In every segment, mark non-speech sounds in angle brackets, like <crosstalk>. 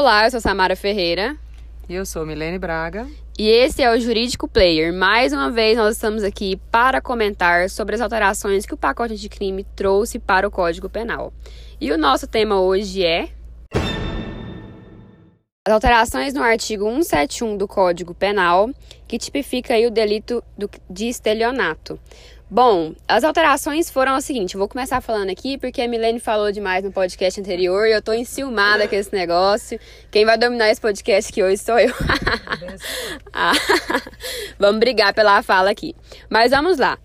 Olá, eu sou Samara Ferreira. E eu sou Milene Braga. E esse é o Jurídico Player. Mais uma vez, nós estamos aqui para comentar sobre as alterações que o pacote de crime trouxe para o Código Penal. E o nosso tema hoje é. As alterações no artigo 171 do Código Penal, que tipifica o delito de estelionato. Bom, as alterações foram o seguinte, eu vou começar falando aqui porque a Milene falou demais no podcast anterior e eu tô enciumada com esse negócio. Quem vai dominar esse podcast aqui hoje sou eu. <laughs> ah, <laughs> vamos brigar pela fala aqui. Mas vamos lá.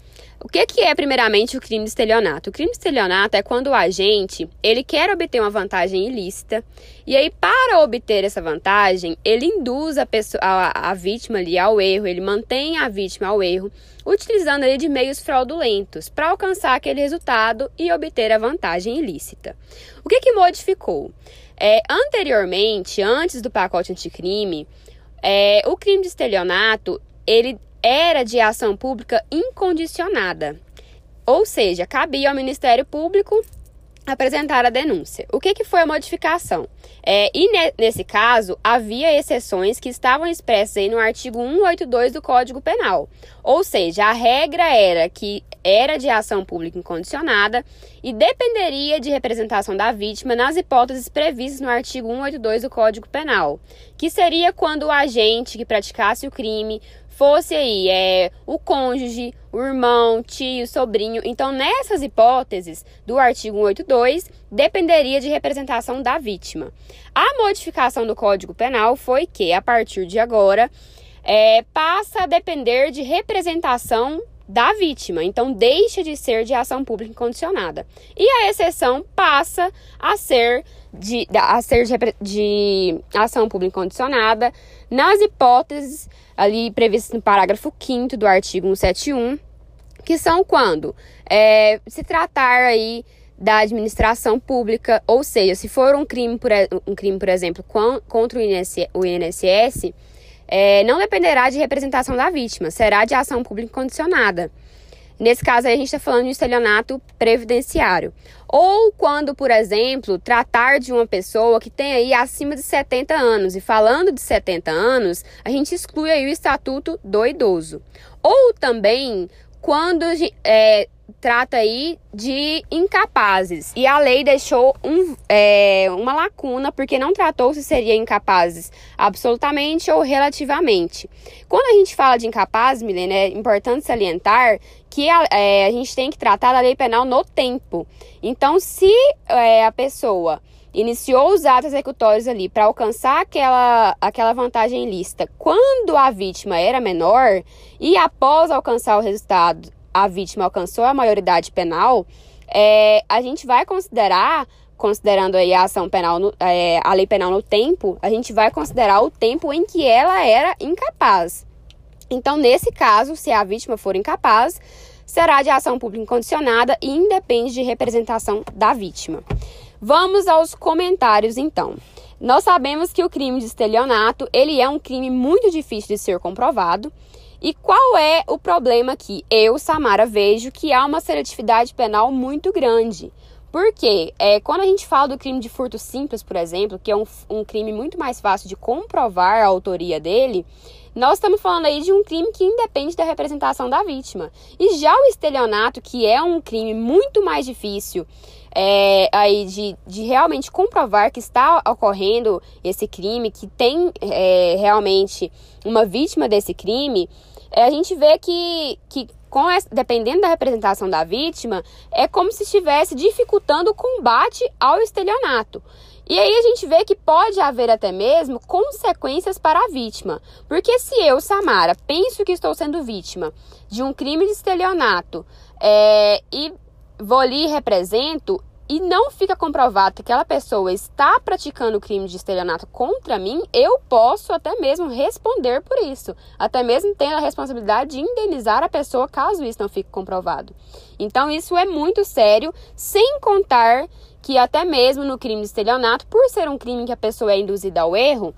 O que, que é, primeiramente, o crime de estelionato? O crime de estelionato é quando o agente ele quer obter uma vantagem ilícita e aí, para obter essa vantagem, ele induz a, pessoa, a, a vítima ali ao erro, ele mantém a vítima ao erro, utilizando ali de meios fraudulentos para alcançar aquele resultado e obter a vantagem ilícita. O que, que modificou? É, anteriormente, antes do pacote anticrime, é, o crime de estelionato ele era de ação pública incondicionada. Ou seja, cabia ao Ministério Público apresentar a denúncia. O que, que foi a modificação? É, e ne nesse caso, havia exceções que estavam expressas no artigo 182 do Código Penal. Ou seja, a regra era que era de ação pública incondicionada e dependeria de representação da vítima nas hipóteses previstas no artigo 182 do Código Penal, que seria quando o agente que praticasse o crime fosse aí é, o cônjuge, o irmão, tio, sobrinho. Então, nessas hipóteses do artigo 182, dependeria de representação da vítima. A modificação do Código Penal foi que, a partir de agora, é, passa a depender de representação da vítima. Então, deixa de ser de ação pública incondicionada. E a exceção passa a ser de, a ser de, de ação pública incondicionada nas hipóteses ali previstas no parágrafo 5 do artigo 171, que são quando é, se tratar aí da administração pública, ou seja, se for um crime, por, um crime, por exemplo, contra o INSS, o INSS é, não dependerá de representação da vítima, será de ação pública condicionada. Nesse caso a gente está falando de estelionato previdenciário. Ou quando, por exemplo, tratar de uma pessoa que tem aí acima de 70 anos. E falando de 70 anos, a gente exclui aí o estatuto do idoso. Ou também quando é, trata aí de incapazes. E a lei deixou um, é, uma lacuna porque não tratou se seria incapazes absolutamente ou relativamente. Quando a gente fala de incapazes, Milena, é importante salientar que a, é, a gente tem que tratar da lei penal no tempo. Então, se é, a pessoa iniciou os atos executórios ali para alcançar aquela, aquela vantagem ilícita quando a vítima era menor e após alcançar o resultado a vítima alcançou a maioridade penal, é, a gente vai considerar, considerando aí a ação penal, no, é, a lei penal no tempo, a gente vai considerar o tempo em que ela era incapaz. Então, nesse caso, se a vítima for incapaz, será de ação pública incondicionada e independe de representação da vítima. Vamos aos comentários, então. Nós sabemos que o crime de estelionato, ele é um crime muito difícil de ser comprovado, e qual é o problema aqui? Eu, Samara, vejo que há uma seletividade penal muito grande. Porque é, quando a gente fala do crime de furto simples, por exemplo, que é um, um crime muito mais fácil de comprovar a autoria dele, nós estamos falando aí de um crime que independe da representação da vítima. E já o estelionato, que é um crime muito mais difícil é, aí de, de realmente comprovar que está ocorrendo esse crime, que tem é, realmente uma vítima desse crime, é, a gente vê que, que com essa, dependendo da representação da vítima, é como se estivesse dificultando o combate ao estelionato. E aí a gente vê que pode haver até mesmo consequências para a vítima. Porque se eu, Samara, penso que estou sendo vítima de um crime de estelionato é, e vou ali e represento, e não fica comprovado que aquela pessoa está praticando crime de estelionato contra mim, eu posso até mesmo responder por isso. Até mesmo tendo a responsabilidade de indenizar a pessoa caso isso não fique comprovado. Então, isso é muito sério, sem contar que até mesmo no crime de estelionato, por ser um crime que a pessoa é induzida ao erro,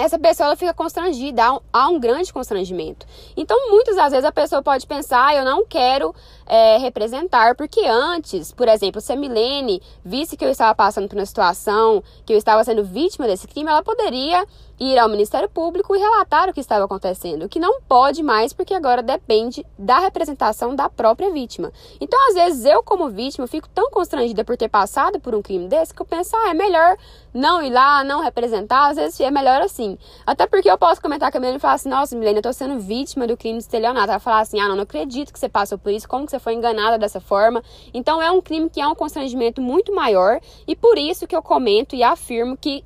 essa pessoa ela fica constrangida, há um, há um, grande constrangimento. Então, muitas das vezes a pessoa pode pensar, ah, eu não quero é, representar, porque antes, por exemplo, se a Milene visse que eu estava passando por uma situação, que eu estava sendo vítima desse crime, ela poderia ir ao Ministério Público e relatar o que estava acontecendo, o que não pode mais porque agora depende da representação da própria vítima. Então, às vezes, eu como vítima fico tão constrangida por ter passado por um crime desse que eu penso, ah, é melhor não ir lá, não representar, às vezes é melhor assim. Até porque eu posso comentar com a Milene e falar assim, nossa, Milene, eu tô sendo vítima do crime de estelionato. Ela falar assim, ah, não, não acredito que você passou por isso, como que você foi enganada dessa forma. Então, é um crime que é um constrangimento muito maior e por isso que eu comento e afirmo que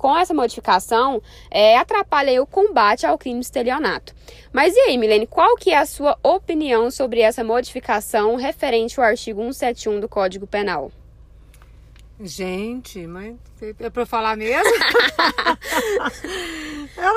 com essa modificação, é, atrapalha o combate ao crime de estelionato. Mas e aí, Milene, qual que é a sua opinião sobre essa modificação referente ao artigo 171 do Código Penal? Gente, mas é pra eu falar mesmo? <laughs>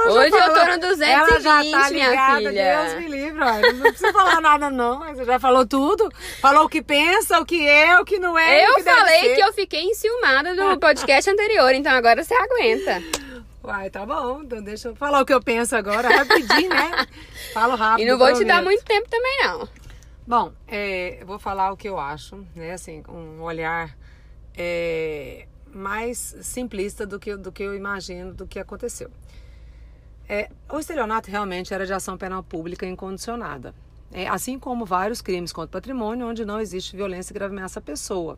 Hoje falou, eu tô no 220, ela já tá ligada, minha filha. Deus me livre, olha. Não precisa falar nada não, mas você já falou tudo. Falou o que pensa, o que é, o que não é. Eu que falei que eu fiquei enciumada no podcast anterior, então agora você aguenta. Uai, tá bom. Então deixa eu falar o que eu penso agora, rapidinho, né? Falo rápido. E não vou te dar muito tempo também, não. Bom, é, eu vou falar o que eu acho, né? Assim, um olhar é, mais simplista do que, do que eu imagino do que aconteceu. É, o estelionato realmente era de ação penal pública incondicionada. É, assim como vários crimes contra o patrimônio, onde não existe violência e grave ameaça à pessoa.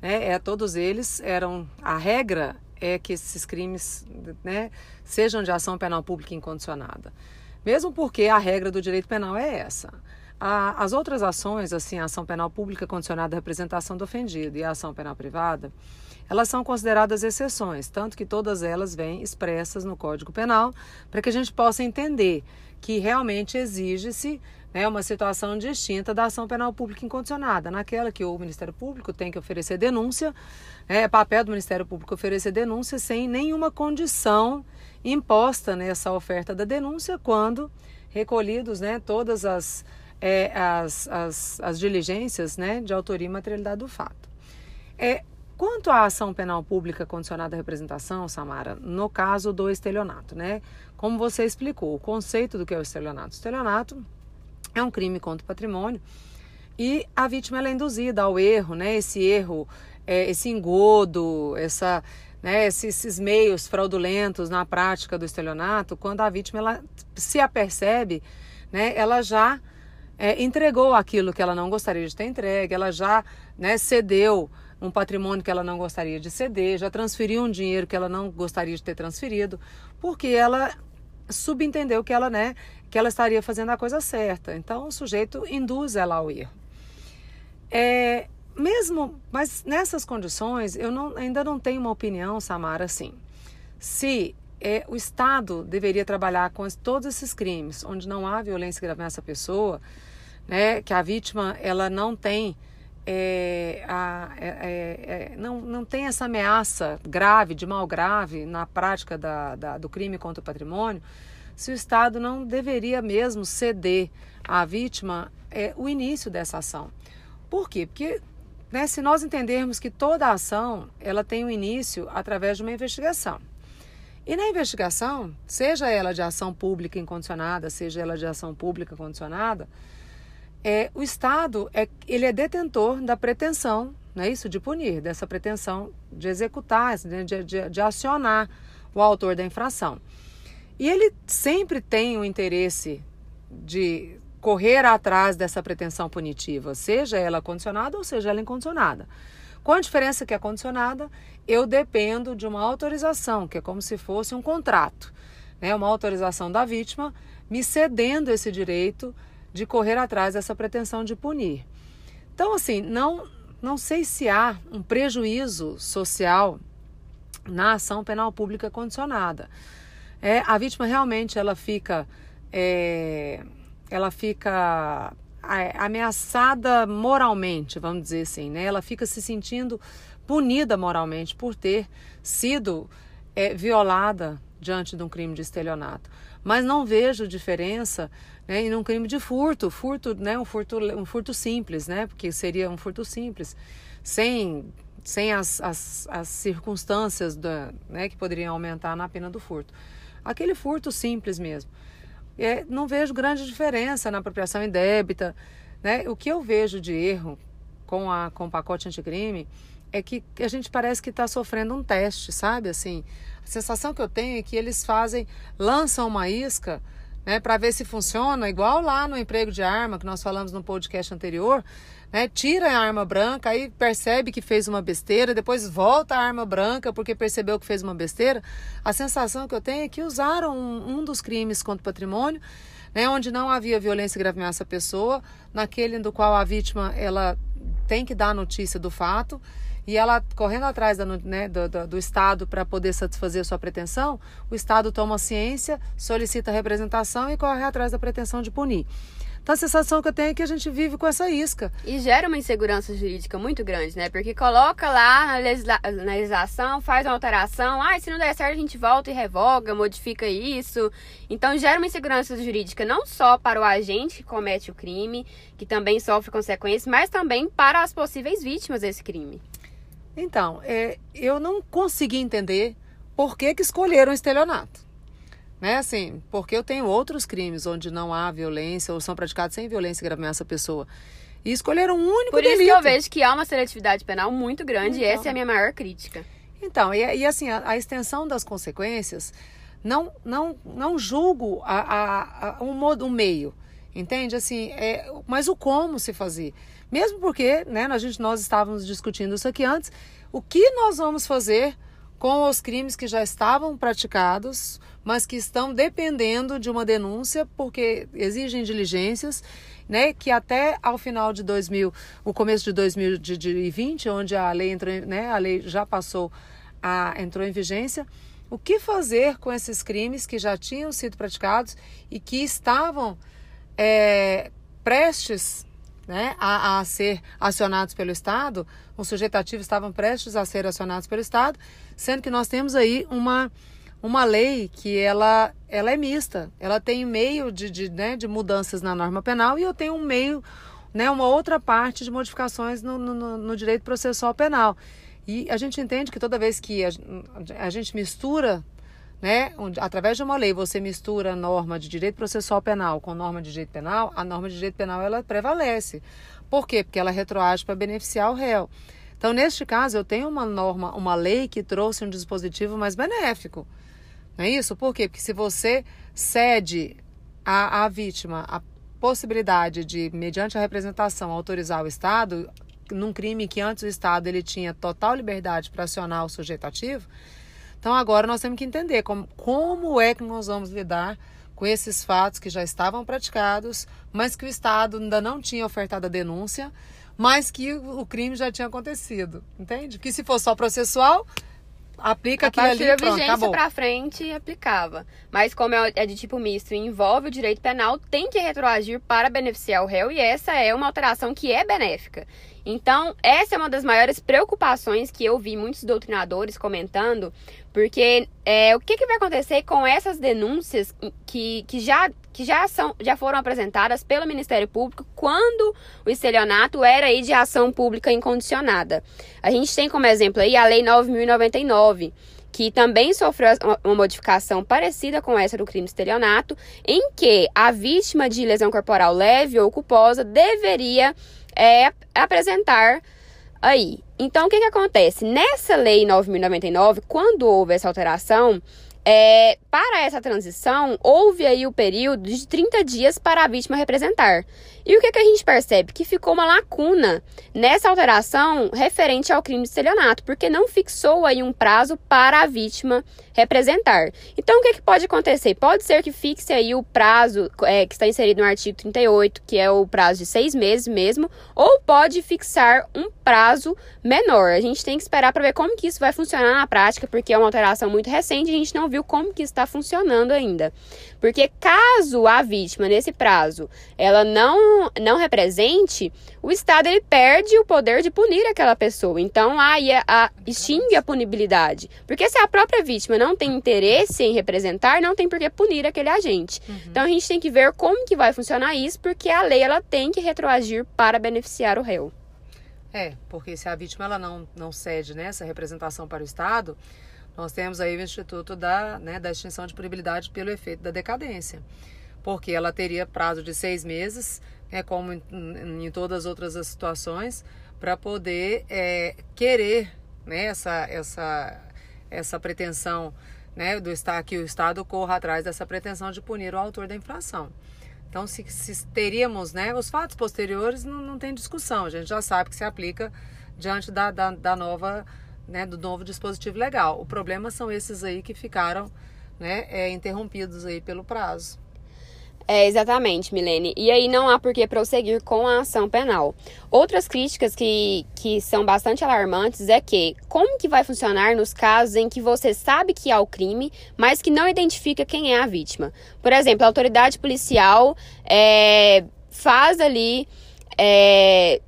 Né? É, todos eles eram. A regra é que esses crimes né, sejam de ação penal pública incondicionada. Mesmo porque a regra do direito penal é essa. A, as outras ações, assim, a ação penal pública condicionada à representação do ofendido e a ação penal privada, elas são consideradas exceções, tanto que todas elas vêm expressas no Código Penal, para que a gente possa entender que realmente exige-se né, uma situação distinta da ação penal pública incondicionada, naquela que o Ministério Público tem que oferecer denúncia, é papel do Ministério Público oferecer denúncia sem nenhuma condição imposta nessa oferta da denúncia, quando recolhidos né, todas as é, as, as, as diligências né, de autoria e materialidade do fato. É, quanto à ação penal pública condicionada à representação, Samara, no caso do estelionato, né? Como você explicou, o conceito do que é o estelionato. O estelionato é um crime contra o patrimônio e a vítima é induzida ao erro, né? Esse erro, é, esse engodo, essa, né, esses, esses, meios fraudulentos na prática do estelionato, quando a vítima ela se apercebe, né, ela já é, entregou aquilo que ela não gostaria de ter entregue, ela já né, cedeu um patrimônio que ela não gostaria de ceder, já transferiu um dinheiro que ela não gostaria de ter transferido, porque ela subentendeu que ela, né, que ela estaria fazendo a coisa certa. Então o sujeito induz ela ao erro. É, mesmo, mas nessas condições, eu não, ainda não tenho uma opinião, Samara, assim. Se é, o Estado deveria trabalhar com todos esses crimes, onde não há violência grave nessa pessoa, né, que a vítima ela não tem é, a, é, é, é, não, não tem essa ameaça grave, de mal grave, na prática da, da, do crime contra o patrimônio, se o Estado não deveria mesmo ceder à vítima é, o início dessa ação. Por quê? Porque né, se nós entendermos que toda ação ela tem um início através de uma investigação. E na investigação, seja ela de ação pública incondicionada, seja ela de ação pública condicionada, é, o Estado é, ele é detentor da pretensão, não é isso, de punir, dessa pretensão de executar, de, de, de acionar o autor da infração. E ele sempre tem o interesse de correr atrás dessa pretensão punitiva, seja ela condicionada ou seja ela incondicionada. Com a diferença que é condicionada, eu dependo de uma autorização, que é como se fosse um contrato, né? uma autorização da vítima me cedendo esse direito de correr atrás dessa pretensão de punir. Então, assim, não, não sei se há um prejuízo social na ação penal pública condicionada. É, a vítima realmente ela fica, é, ela fica ameaçada moralmente, vamos dizer assim, né? Ela fica se sentindo punida moralmente por ter sido é, violada diante de um crime de estelionato. Mas não vejo diferença né, em um crime de furto, furto, né, um furto, um furto simples, né, porque seria um furto simples, sem, sem as, as, as circunstâncias da, né, que poderiam aumentar na pena do furto. Aquele furto simples mesmo. É, não vejo grande diferença na apropriação indébita, Né? O que eu vejo de erro com, a, com o pacote anticrime é que a gente parece que está sofrendo um teste, sabe? Assim, a sensação que eu tenho é que eles fazem, lançam uma isca né, para ver se funciona, igual lá no emprego de arma, que nós falamos no podcast anterior, né, tira a arma branca, aí percebe que fez uma besteira, depois volta a arma branca porque percebeu que fez uma besteira. A sensação que eu tenho é que usaram um, um dos crimes contra o patrimônio, né, onde não havia violência grave ameaça à pessoa, naquele do qual a vítima ela tem que dar notícia do fato e ela correndo atrás da, né, do, do, do, Estado para poder satisfazer sua pretensão, o Estado toma ciência, solicita representação e corre atrás da pretensão de punir. Então a sensação que eu tenho é que a gente vive com essa isca. E gera uma insegurança jurídica muito grande, né? Porque coloca lá na, legisla na legislação, faz uma alteração, ah, se não der certo a gente volta e revoga, modifica isso. Então gera uma insegurança jurídica não só para o agente que comete o crime, que também sofre consequências, mas também para as possíveis vítimas desse crime. Então, é, eu não consegui entender por que, que escolheram o estelionato. Né, assim, porque eu tenho outros crimes onde não há violência ou são praticados sem violência grave ameaça à pessoa. E escolheram um único Por delito. isso que eu vejo que há uma seletividade penal muito grande então, e essa é a minha maior crítica. Então, e, e assim, a, a, extensão das consequências, não, não, não julgo a, a, a um, modo, um meio, entende? Assim, é, mas o como se fazer. Mesmo porque, né, a gente, nós estávamos discutindo isso aqui antes, o que nós vamos fazer com os crimes que já estavam praticados, mas que estão dependendo de uma denúncia, porque exigem diligências, né, que até ao final de 2000, o começo de 2020, onde a lei entrou, né, a lei já passou a entrou em vigência, o que fazer com esses crimes que já tinham sido praticados e que estavam é, prestes né, a, a ser acionados pelo Estado, os sujeitativos estavam prestes a ser acionados pelo Estado, sendo que nós temos aí uma, uma lei que ela, ela é mista, ela tem meio de, de, né, de mudanças na norma penal e eu tenho um meio, né, uma outra parte de modificações no, no, no direito processual penal. E a gente entende que toda vez que a, a gente mistura né, através de uma lei você mistura norma de direito processual penal com norma de direito penal, a norma de direito penal ela prevalece. Por quê? Porque ela retroage para beneficiar o réu. Então, neste caso, eu tenho uma norma, uma lei que trouxe um dispositivo mais benéfico. Não é isso? Por quê? Porque se você cede à, à vítima a possibilidade de, mediante a representação, autorizar o Estado, num crime que antes o Estado ele tinha total liberdade para acionar o sujeito ativo, então agora nós temos que entender como, como é que nós vamos lidar com esses fatos que já estavam praticados, mas que o Estado ainda não tinha ofertado a denúncia, mas que o crime já tinha acontecido, entende? Que se fosse só processual, aplica aquilo ali e pronto, acabou. para frente aplicava. Mas como é, é de tipo misto e envolve o direito penal, tem que retroagir para beneficiar o réu e essa é uma alteração que é benéfica. Então, essa é uma das maiores preocupações que eu vi muitos doutrinadores comentando, porque é, o que, que vai acontecer com essas denúncias que, que, já, que já, são, já foram apresentadas pelo Ministério Público quando o estelionato era aí de ação pública incondicionada? A gente tem como exemplo aí a Lei 9.099, que também sofreu uma modificação parecida com essa do crime estelionato, em que a vítima de lesão corporal leve ou culposa deveria é, apresentar aí. Então, o que, que acontece? Nessa lei 9.099, quando houve essa alteração, é, para essa transição, houve aí o período de 30 dias para a vítima representar. E o que, que a gente percebe? Que ficou uma lacuna nessa alteração referente ao crime de estelionato, porque não fixou aí um prazo para a vítima representar. Então, o que, que pode acontecer? Pode ser que fixe aí o prazo é, que está inserido no artigo 38, que é o prazo de seis meses mesmo, ou pode fixar um prazo menor. A gente tem que esperar para ver como que isso vai funcionar na prática, porque é uma alteração muito recente, a gente não viu como que está funcionando ainda. Porque caso a vítima, nesse prazo, ela não, não represente, o Estado ele perde o poder de punir aquela pessoa. Então, aí a, a, extingue a punibilidade. Porque se a própria vítima não tem interesse em representar, não tem por que punir aquele agente. Uhum. Então, a gente tem que ver como que vai funcionar isso, porque a lei ela tem que retroagir para beneficiar o réu. É, porque se a vítima ela não, não cede nessa né, representação para o Estado, nós temos aí o Instituto da, né, da extinção de punibilidade pelo efeito da decadência. Porque ela teria prazo de seis meses é como em, em todas as outras situações, para poder é, querer né, essa, essa, essa pretensão né, do Estado, que o Estado corra atrás dessa pretensão de punir o autor da infração. Então, se, se teríamos né, os fatos posteriores, não, não tem discussão, a gente já sabe que se aplica diante da, da, da nova, né, do novo dispositivo legal. O problema são esses aí que ficaram né, é, interrompidos aí pelo prazo. É, exatamente, Milene. E aí não há por que prosseguir com a ação penal. Outras críticas que, que são bastante alarmantes é que como que vai funcionar nos casos em que você sabe que há o crime, mas que não identifica quem é a vítima. Por exemplo, a autoridade policial é, faz ali é,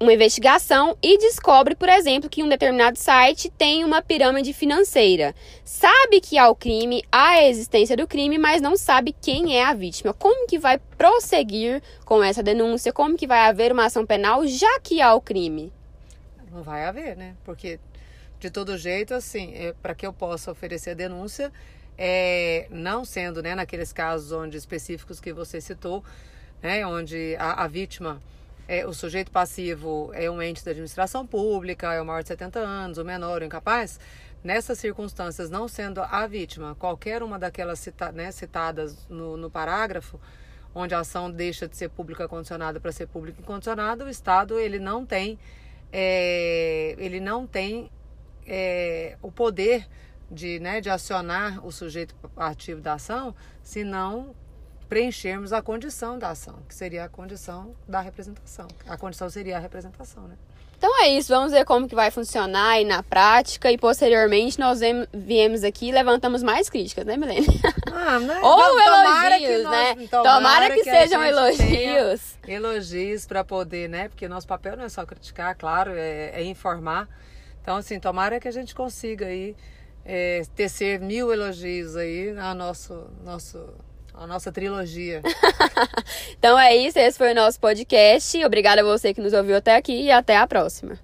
uma investigação e descobre, por exemplo, que um determinado site tem uma pirâmide financeira. Sabe que há o crime, há a existência do crime, mas não sabe quem é a vítima. Como que vai prosseguir com essa denúncia? Como que vai haver uma ação penal já que há o crime? Não vai haver, né? Porque de todo jeito, assim, é, para que eu possa oferecer a denúncia, é, não sendo, né, naqueles casos onde específicos que você citou, né, onde a, a vítima é, o sujeito passivo é um ente da administração pública, é o maior de 70 anos, o menor, o incapaz, nessas circunstâncias, não sendo a vítima, qualquer uma daquelas cita, né, citadas no, no parágrafo, onde a ação deixa de ser pública condicionada para ser pública incondicionada, o Estado ele não tem, é, ele não tem é, o poder de, né, de acionar o sujeito ativo da ação, se não preenchermos a condição da ação, que seria a condição da representação. A condição seria a representação, né? Então é isso, vamos ver como que vai funcionar aí na prática e posteriormente nós viemos aqui e levantamos mais críticas, né, Milene? <laughs> Ah, né? <laughs> Ou elogios, nós, né? Tomara, tomara que, que sejam elogios. Elogios para poder, né? Porque nosso papel não é só criticar, claro, é, é informar. Então, assim, tomara que a gente consiga aí é, tecer mil elogios aí a nosso, nosso a nossa trilogia. <laughs> então é isso, esse foi o nosso podcast. Obrigada a você que nos ouviu até aqui e até a próxima.